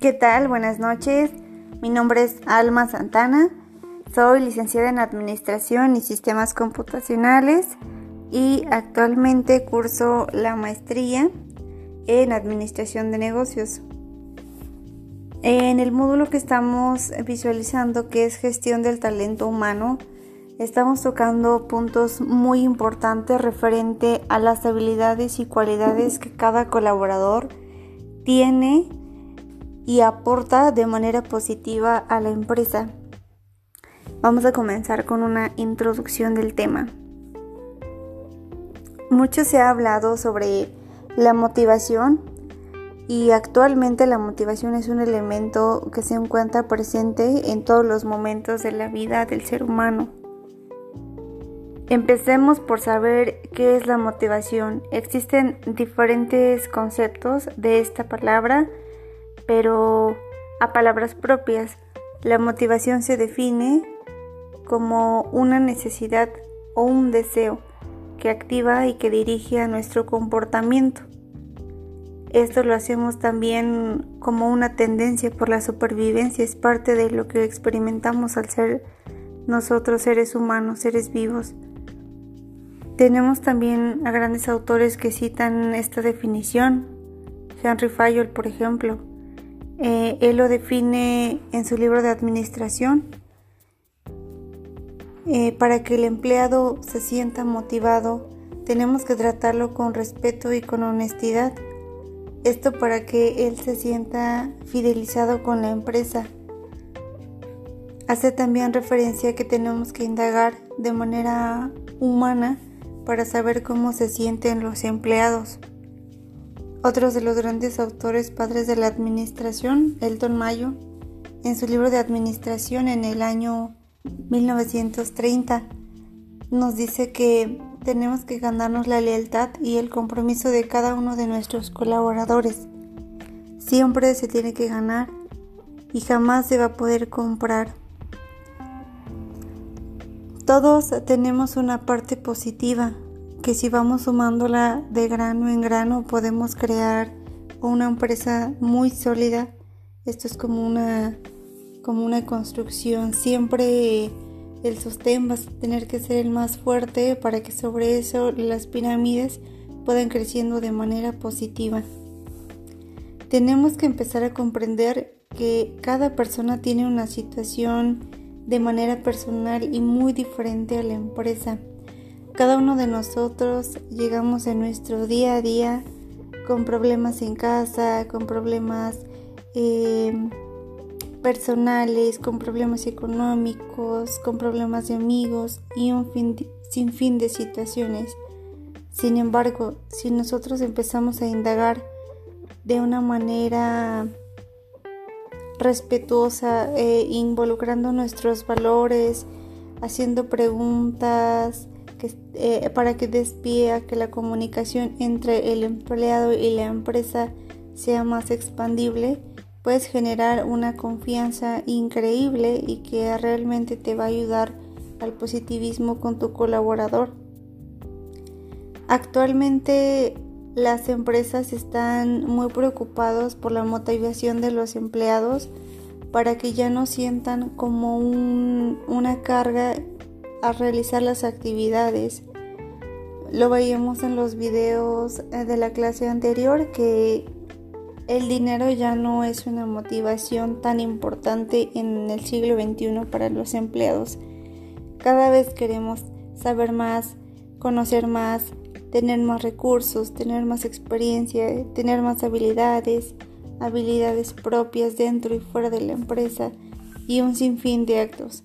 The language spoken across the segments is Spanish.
¿Qué tal? Buenas noches. Mi nombre es Alma Santana. Soy licenciada en Administración y Sistemas Computacionales y actualmente curso la maestría en Administración de Negocios. En el módulo que estamos visualizando, que es gestión del talento humano, estamos tocando puntos muy importantes referente a las habilidades y cualidades que cada colaborador tiene y aporta de manera positiva a la empresa. Vamos a comenzar con una introducción del tema. Mucho se ha hablado sobre la motivación y actualmente la motivación es un elemento que se encuentra presente en todos los momentos de la vida del ser humano. Empecemos por saber qué es la motivación. Existen diferentes conceptos de esta palabra pero a palabras propias, la motivación se define como una necesidad o un deseo que activa y que dirige a nuestro comportamiento. Esto lo hacemos también como una tendencia por la supervivencia, es parte de lo que experimentamos al ser nosotros seres humanos, seres vivos. Tenemos también a grandes autores que citan esta definición, Henry Fayol, por ejemplo, eh, él lo define en su libro de administración. Eh, para que el empleado se sienta motivado, tenemos que tratarlo con respeto y con honestidad. Esto para que él se sienta fidelizado con la empresa. Hace también referencia que tenemos que indagar de manera humana para saber cómo se sienten los empleados. Otros de los grandes autores padres de la administración, Elton Mayo, en su libro de administración en el año 1930, nos dice que tenemos que ganarnos la lealtad y el compromiso de cada uno de nuestros colaboradores. Siempre se tiene que ganar y jamás se va a poder comprar. Todos tenemos una parte positiva, que si vamos sumándola de grano en grano podemos crear una empresa muy sólida. Esto es como una, como una construcción. Siempre el sostén va a tener que ser el más fuerte para que sobre eso las pirámides puedan creciendo de manera positiva. Tenemos que empezar a comprender que cada persona tiene una situación de manera personal y muy diferente a la empresa. Cada uno de nosotros llegamos en nuestro día a día con problemas en casa, con problemas eh, personales, con problemas económicos, con problemas de amigos y un fin sinfín de situaciones. Sin embargo, si nosotros empezamos a indagar de una manera respetuosa, eh, involucrando nuestros valores, haciendo preguntas, eh, para que despie a que la comunicación entre el empleado y la empresa sea más expandible, puedes generar una confianza increíble y que realmente te va a ayudar al positivismo con tu colaborador. Actualmente las empresas están muy preocupados por la motivación de los empleados para que ya no sientan como una carga a realizar las actividades. Lo veíamos en los videos eh, de la clase anterior que el dinero ya no es una motivación tan importante en el siglo XXI para los empleados. Cada vez queremos saber más, conocer más, tener más recursos, tener más experiencia, tener más habilidades, habilidades propias dentro y fuera de la empresa y un sinfín de actos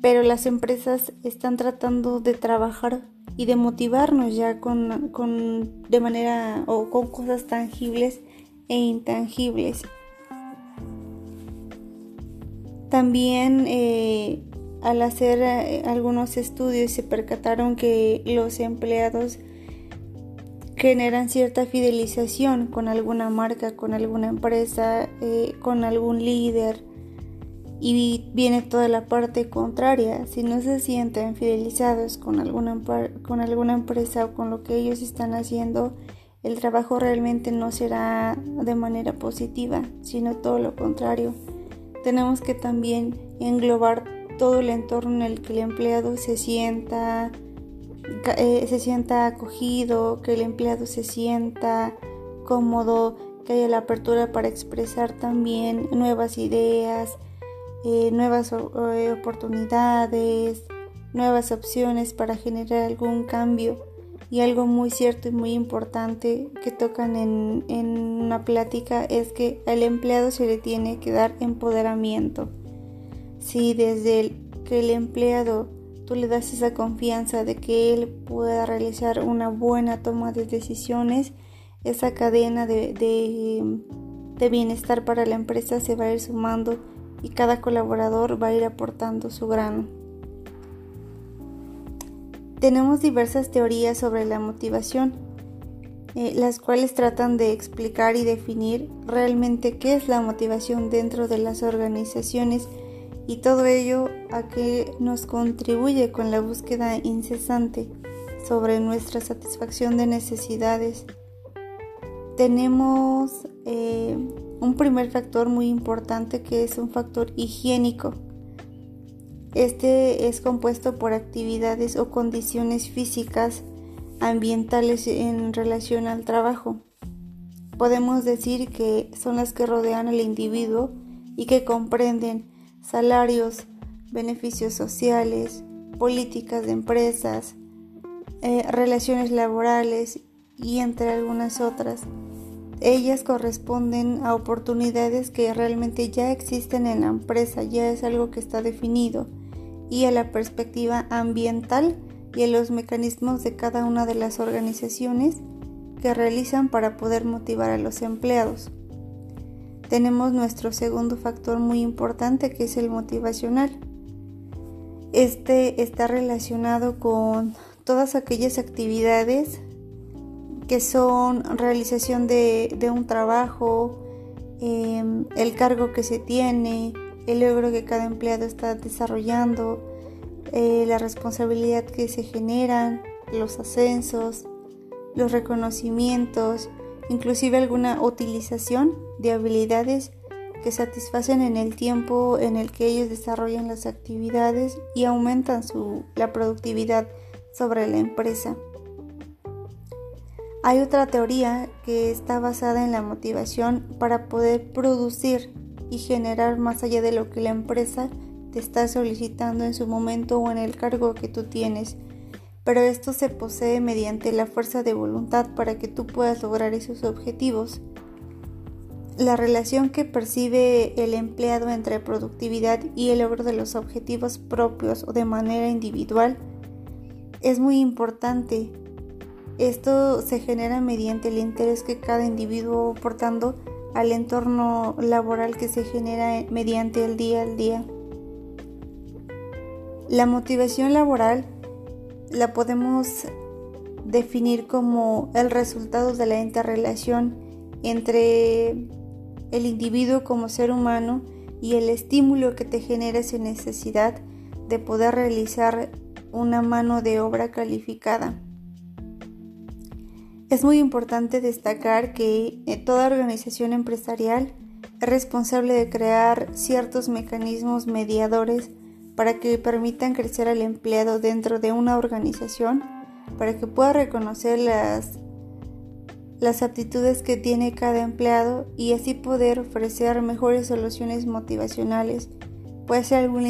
pero las empresas están tratando de trabajar y de motivarnos ya con, de manera o con cosas tangibles e intangibles. También eh, al hacer eh, algunos estudios se percataron que los empleados generan cierta fidelización con alguna marca, con alguna empresa, eh, con algún líder y viene toda la parte contraria. Si no se sienten fidelizados con alguna, con alguna empresa o con lo que ellos están haciendo, el trabajo realmente no será de manera positiva, sino todo lo contrario. Tenemos que también englobar todo el entorno en el que el empleado se sienta, eh, se sienta acogido, que el empleado se sienta cómodo, que haya la apertura para expresar también nuevas ideas, eh, nuevas eh, oportunidades, nuevas opciones para generar algún cambio. Y algo muy cierto y muy importante que tocan en, en una plática es que al empleado se le tiene que dar empoderamiento. Si desde que el empleado tú le das esa confianza de que él pueda realizar una buena toma de decisiones, esa cadena de, de, bienestar para la empresa se va a ir sumando y cada colaborador va a ir aportando su grano. Tenemos diversas teorías sobre la motivación, eh, las cuales tratan de explicar y definir realmente qué es la motivación dentro de las organizaciones y todo ello a que nos contribuye con la búsqueda incesante sobre nuestra satisfacción de necesidades tenemos eh, un primer factor muy importante que es un factor higiénico. Este es compuesto por actividades o condiciones físicas ambientales en relación al trabajo. Podemos decir que son las que rodean al individuo y que comprenden salarios, beneficios sociales, políticas de empresas, eh, relaciones laborales y entre algunas otras. Ellas corresponden a oportunidades que realmente ya existen en la empresa, ya es algo que está definido, y a la perspectiva ambiental y a los mecanismos de cada una de las organizaciones que realizan para poder motivar a los empleados. Tenemos nuestro segundo factor muy importante que es el motivacional. Este está relacionado con todas aquellas actividades que son realización de, un trabajo, em, el cargo que se tiene, el logro que cada empleado está desarrollando, eh, la responsabilidad que se generan, los ascensos, los reconocimientos, inclusive alguna utilización de habilidades que satisfacen en el tiempo en el que ellos desarrollan las actividades y aumentan su, la productividad sobre la empresa. Hay otra teoría que está basada en la motivación para poder producir y generar más allá de lo que la empresa te está solicitando en su momento o en el cargo que tú tienes. Pero esto se posee mediante la fuerza de voluntad para que tú puedas lograr esos objetivos. La relación que percibe el empleado entre productividad y el logro de los objetivos propios o de manera individual es muy importante esto se genera mediante el interés que cada individuo aportando al entorno laboral que se genera mediante el día al día. La motivación laboral la podemos definir como el resultado de la interrelación entre el individuo como ser humano y el estímulo que te genera esa necesidad de poder realizar una mano de obra calificada. Es muy importante destacar que eh, toda organización empresarial es responsable de crear ciertos mecanismos mediadores para que permitan crecer al empleado dentro de una organización, para que pueda reconocer las, las aptitudes que tiene cada empleado y así poder ofrecer mejores soluciones motivacionales. Puede ser algún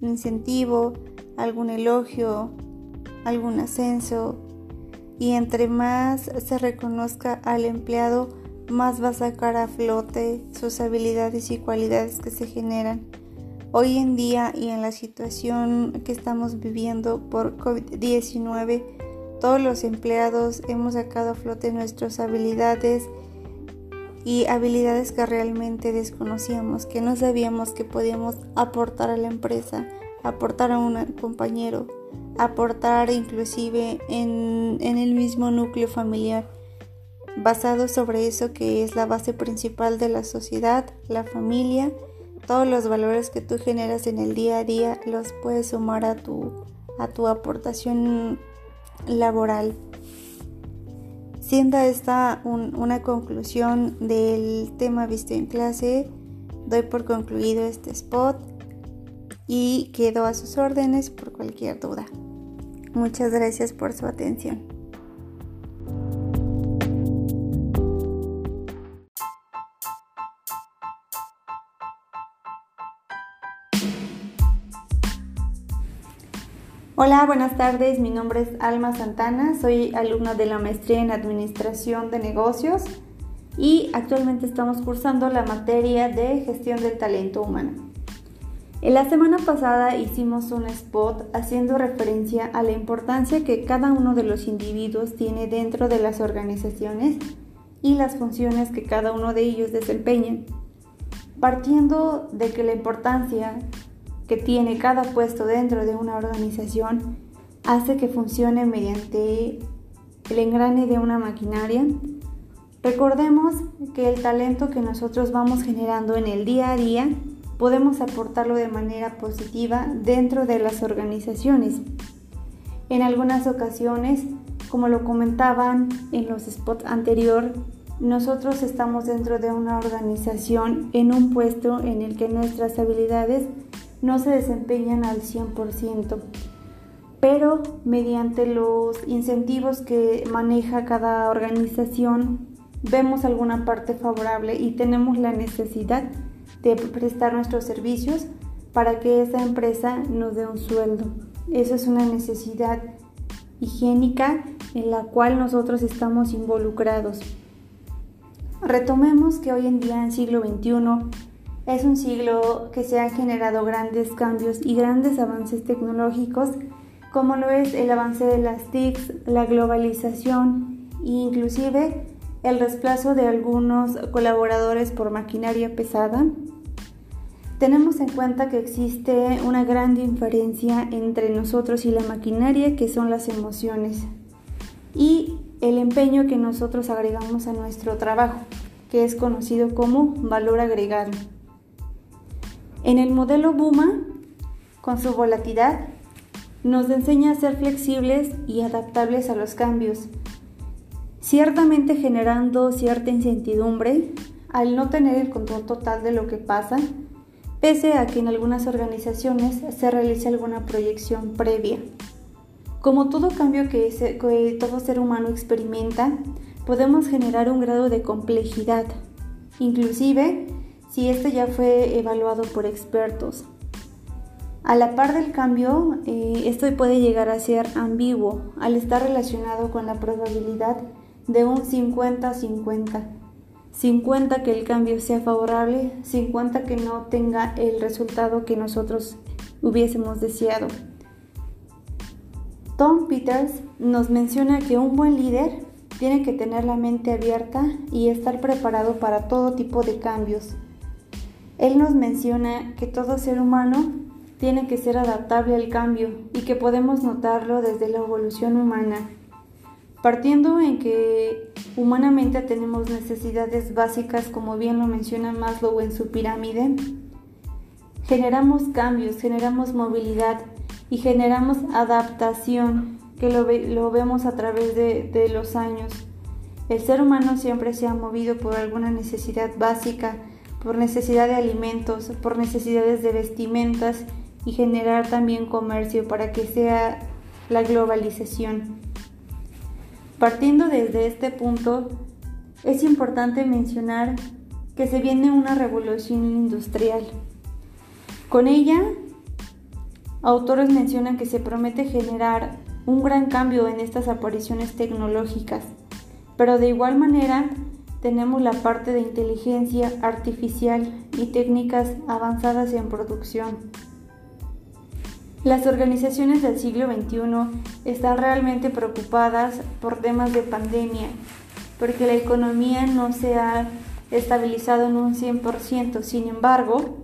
incentivo, algún elogio, algún ascenso, y entre más se reconozca al empleado, más va a sacar a flote sus habilidades y cualidades que se generan. Hoy en día y en la situación que estamos viviendo por COVID-19, todos los empleados hemos sacado a flote nuestras habilidades y habilidades que realmente desconocíamos, que no sabíamos que podíamos aportar a la empresa, aportar a un compañero, aportar inclusive en, el mismo núcleo familiar, basado sobre eso que es la base principal de la sociedad, la familia, todos los valores que tú generas en el día a día los puedes sumar a tu, a tu aportación laboral. Siendo esta una conclusión del tema visto en clase, doy por concluido este spot y quedo a sus órdenes por cualquier duda. Muchas gracias por su atención. Hola, buenas tardes. Mi nombre es Alma Santana. Soy alumna de la maestría en Administración de Negocios y actualmente estamos cursando la materia de Gestión del Talento Humano. En la semana pasada hicimos un spot haciendo referencia a la importancia que cada uno de los individuos tiene dentro de las organizaciones y las funciones que cada uno de ellos desempeñan. Partiendo de que la importancia que tiene cada puesto dentro de una organización hace que funcione mediante el engrane de una maquinaria. Recordemos que el talento que nosotros vamos generando en el día a día podemos aportarlo de manera positiva dentro de las organizaciones. En algunas ocasiones, como lo comentaban en los spots anterior, nosotros estamos dentro de una organización en un puesto en el que nuestras habilidades no se desempeñan al 100%, pero mediante los incentivos que maneja cada organización vemos alguna parte favorable y tenemos la necesidad prestar nuestros servicios para que esa empresa nos dé un sueldo. Eso es una necesidad higiénica en la cual nosotros estamos involucrados. Retomemos que hoy en día en siglo XXI es un siglo que se han generado grandes cambios y grandes avances tecnológicos, como lo es el avance de las TICs, la globalización e inclusive el desplazo de algunos colaboradores por maquinaria pesada. Tenemos en cuenta que existe una gran diferencia entre nosotros y la maquinaria, que son las emociones, y el empeño que nosotros agregamos a nuestro trabajo, que es conocido como valor agregado. En el modelo Buma, con su volatilidad, nos enseña a ser flexibles y adaptables a los cambios, ciertamente generando cierta incertidumbre al no tener el control total de lo que pasa, pese a que en algunas organizaciones se realice alguna proyección previa. Como todo cambio que, todo ser humano experimenta, podemos generar un grado de complejidad, inclusive si este ya fue evaluado por expertos. A la par del cambio, eh, esto puede llegar a ser ambiguo al estar relacionado con la probabilidad de un 50-50. 50 que el cambio sea favorable, 50 que no tenga el resultado que nosotros hubiésemos deseado. Tom Peters nos menciona que un buen líder tiene que tener la mente abierta y estar preparado para todo tipo de cambios él nos menciona que todo ser humano tiene que ser adaptable al cambio y que podemos notarlo desde la evolución humana, partiendo en que humanamente tenemos necesidades básicas como bien lo menciona Maslow en su pirámide, generamos cambios, generamos movilidad y generamos adaptación que lo, vemos a través de, de los años. El ser humano siempre se ha movido por alguna necesidad básica, por necesidad de alimentos, por necesidades de vestimentas y generar también comercio para que sea la globalización. Partiendo desde este punto, es importante mencionar que se viene una revolución industrial. Con ella, autores mencionan que se promete generar un gran cambio en estas apariciones tecnológicas, pero de igual manera tenemos la parte de inteligencia artificial y técnicas avanzadas en producción. Las organizaciones del siglo XXI están realmente preocupadas por temas de pandemia, porque la economía no se ha estabilizado en un 100%. Sin embargo,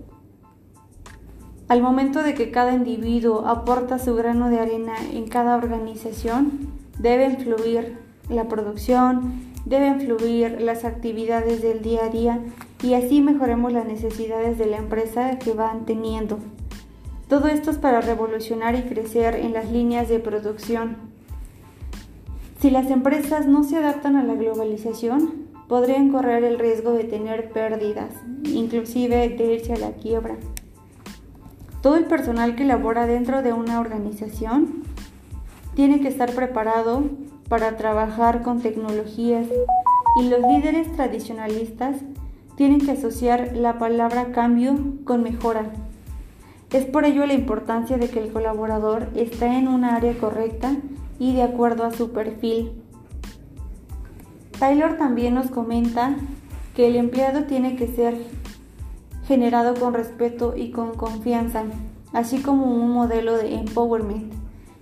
al momento de que cada individuo aporta su grano de arena en cada organización, debe influir la producción, deben fluir las actividades del día a día y así mejoremos las necesidades de la empresa que van teniendo. Todo esto es para revolucionar y crecer en las líneas de producción. Si las empresas no se adaptan a la globalización, podrían correr el riesgo de tener pérdidas, inclusive de irse a la quiebra. Todo el personal que labora dentro de una organización tiene que estar preparado para trabajar con tecnologías y los líderes tradicionalistas tienen que asociar la palabra cambio con mejora. Es por ello la importancia de que el colaborador esté en un área correcta y de acuerdo a su perfil. Taylor también nos comenta que el empleado tiene que ser generado con respeto y con confianza, así como un modelo de empowerment,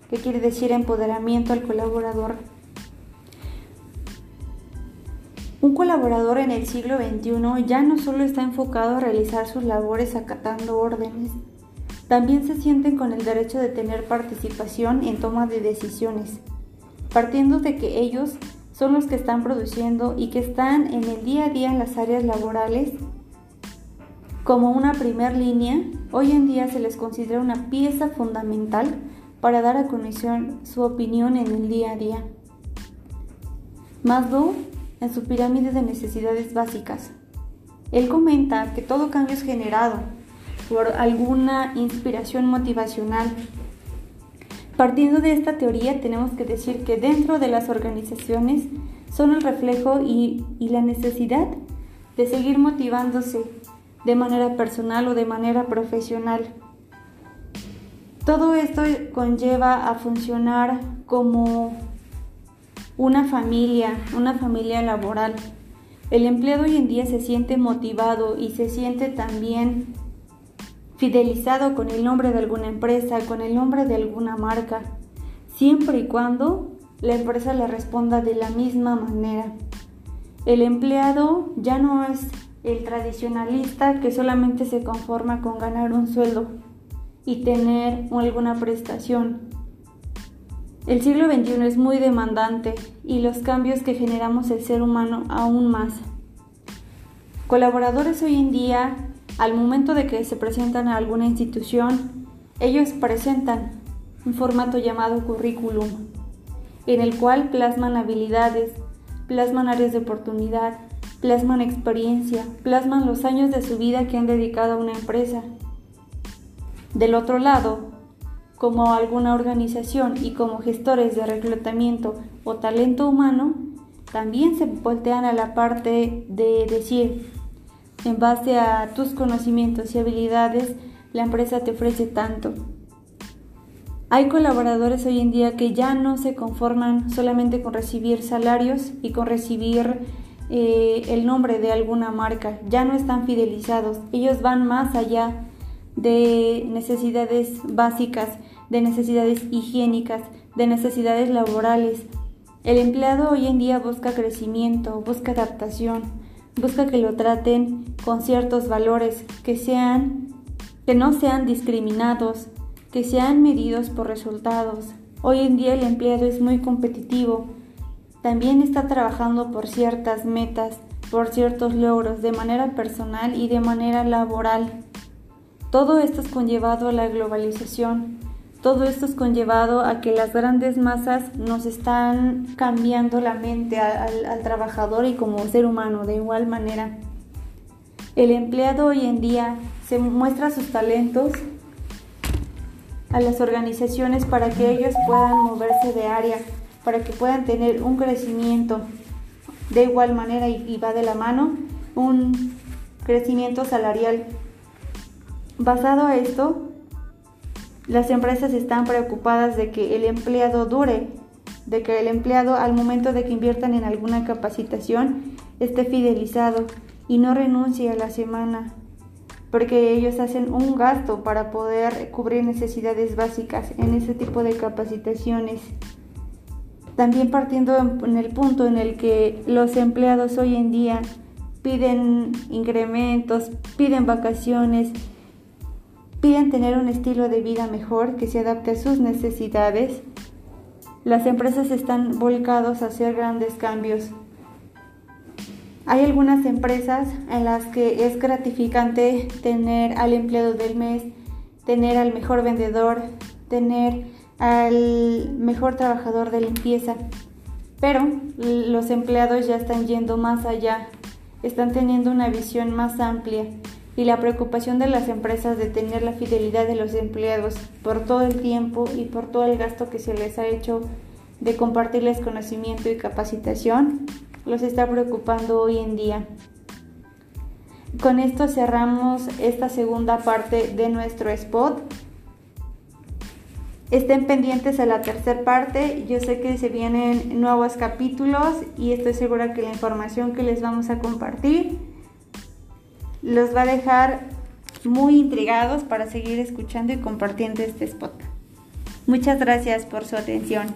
que quiere decir empoderamiento al colaborador. Un colaborador en el siglo XXI ya no solo está enfocado a realizar sus labores acatando órdenes, también se sienten con el derecho de tener participación en toma de decisiones, partiendo de que ellos son los que están produciendo y que están en el día a día en las áreas laborales como una primer línea, hoy en día se les considera una pieza fundamental para dar a conocer su opinión en el día a día. Maslow, en su pirámide de necesidades básicas, él comenta que todo cambio es generado por alguna inspiración motivacional Partiendo de esta teoría tenemos que decir que dentro de las organizaciones son el reflejo y, la necesidad de seguir motivándose de manera personal o de manera profesional. Todo esto conlleva a funcionar como una familia, una familia laboral. El empleado hoy en día se siente motivado y se siente también fidelizado con el nombre de alguna empresa, con el nombre de alguna marca, siempre y cuando la empresa le responda de la misma manera. El empleado ya no es el tradicionalista que solamente se conforma con ganar un sueldo y tener alguna prestación. El siglo XXI es muy demandante y los cambios que generamos el ser humano aún más. Colaboradores hoy en día al momento de que se presentan a alguna institución, ellos presentan un formato llamado currículum, en el cual plasman habilidades, plasman áreas de oportunidad, plasman experiencia, plasman los años de su vida que han dedicado a una empresa. Del otro lado, como alguna organización y como gestores de reclutamiento o talento humano, también se voltean a la parte de decir, en base a tus conocimientos y habilidades, la empresa te ofrece tanto. Hay colaboradores hoy en día que ya no se conforman solamente con recibir salarios y con recibir eh, el nombre de alguna marca, ya no están fidelizados, ellos van más allá de necesidades básicas, de necesidades higiénicas, de necesidades laborales. El empleado hoy en día busca crecimiento, busca adaptación, busca que lo traten con ciertos valores que sean que no sean discriminados, que sean medidos por resultados. Hoy en día el empleado es muy competitivo. También está trabajando por ciertas metas, por ciertos logros de manera personal y de manera laboral. Todo esto es conllevado a la globalización, todo esto es conllevado a que las grandes masas nos están cambiando la mente al, trabajador y como ser humano de igual manera. El empleado hoy en día se muestra sus talentos a las organizaciones para que ellos puedan moverse de área, para que puedan tener un crecimiento de igual manera y va de la mano un crecimiento salarial. Basado a esto, las empresas están preocupadas de que el empleado dure, de que el empleado al momento de que inviertan en alguna capacitación esté fidelizado y no renuncie a la semana, porque ellos hacen un gasto para poder cubrir necesidades básicas en ese tipo de capacitaciones. También partiendo en el punto en el que los empleados hoy en día piden incrementos, piden vacaciones, piden tener un estilo de vida mejor que se adapte a sus necesidades, las empresas están volcados a hacer grandes cambios. Hay algunas empresas en las que es gratificante tener al empleado del mes, tener al mejor vendedor, tener al mejor trabajador de limpieza. Pero los empleados ya están yendo más allá, están teniendo una visión más amplia y la preocupación de las empresas de tener la fidelidad de los empleados por todo el tiempo y por todo el gasto que se les ha hecho de compartirles conocimiento y capacitación los está preocupando hoy en día. Con esto cerramos esta segunda parte de nuestro spot. Estén pendientes a la tercera parte. Yo sé que se vienen nuevos capítulos y estoy segura que la información que les vamos a compartir los va a dejar muy intrigados para seguir escuchando y compartiendo este spot. Muchas gracias por su atención.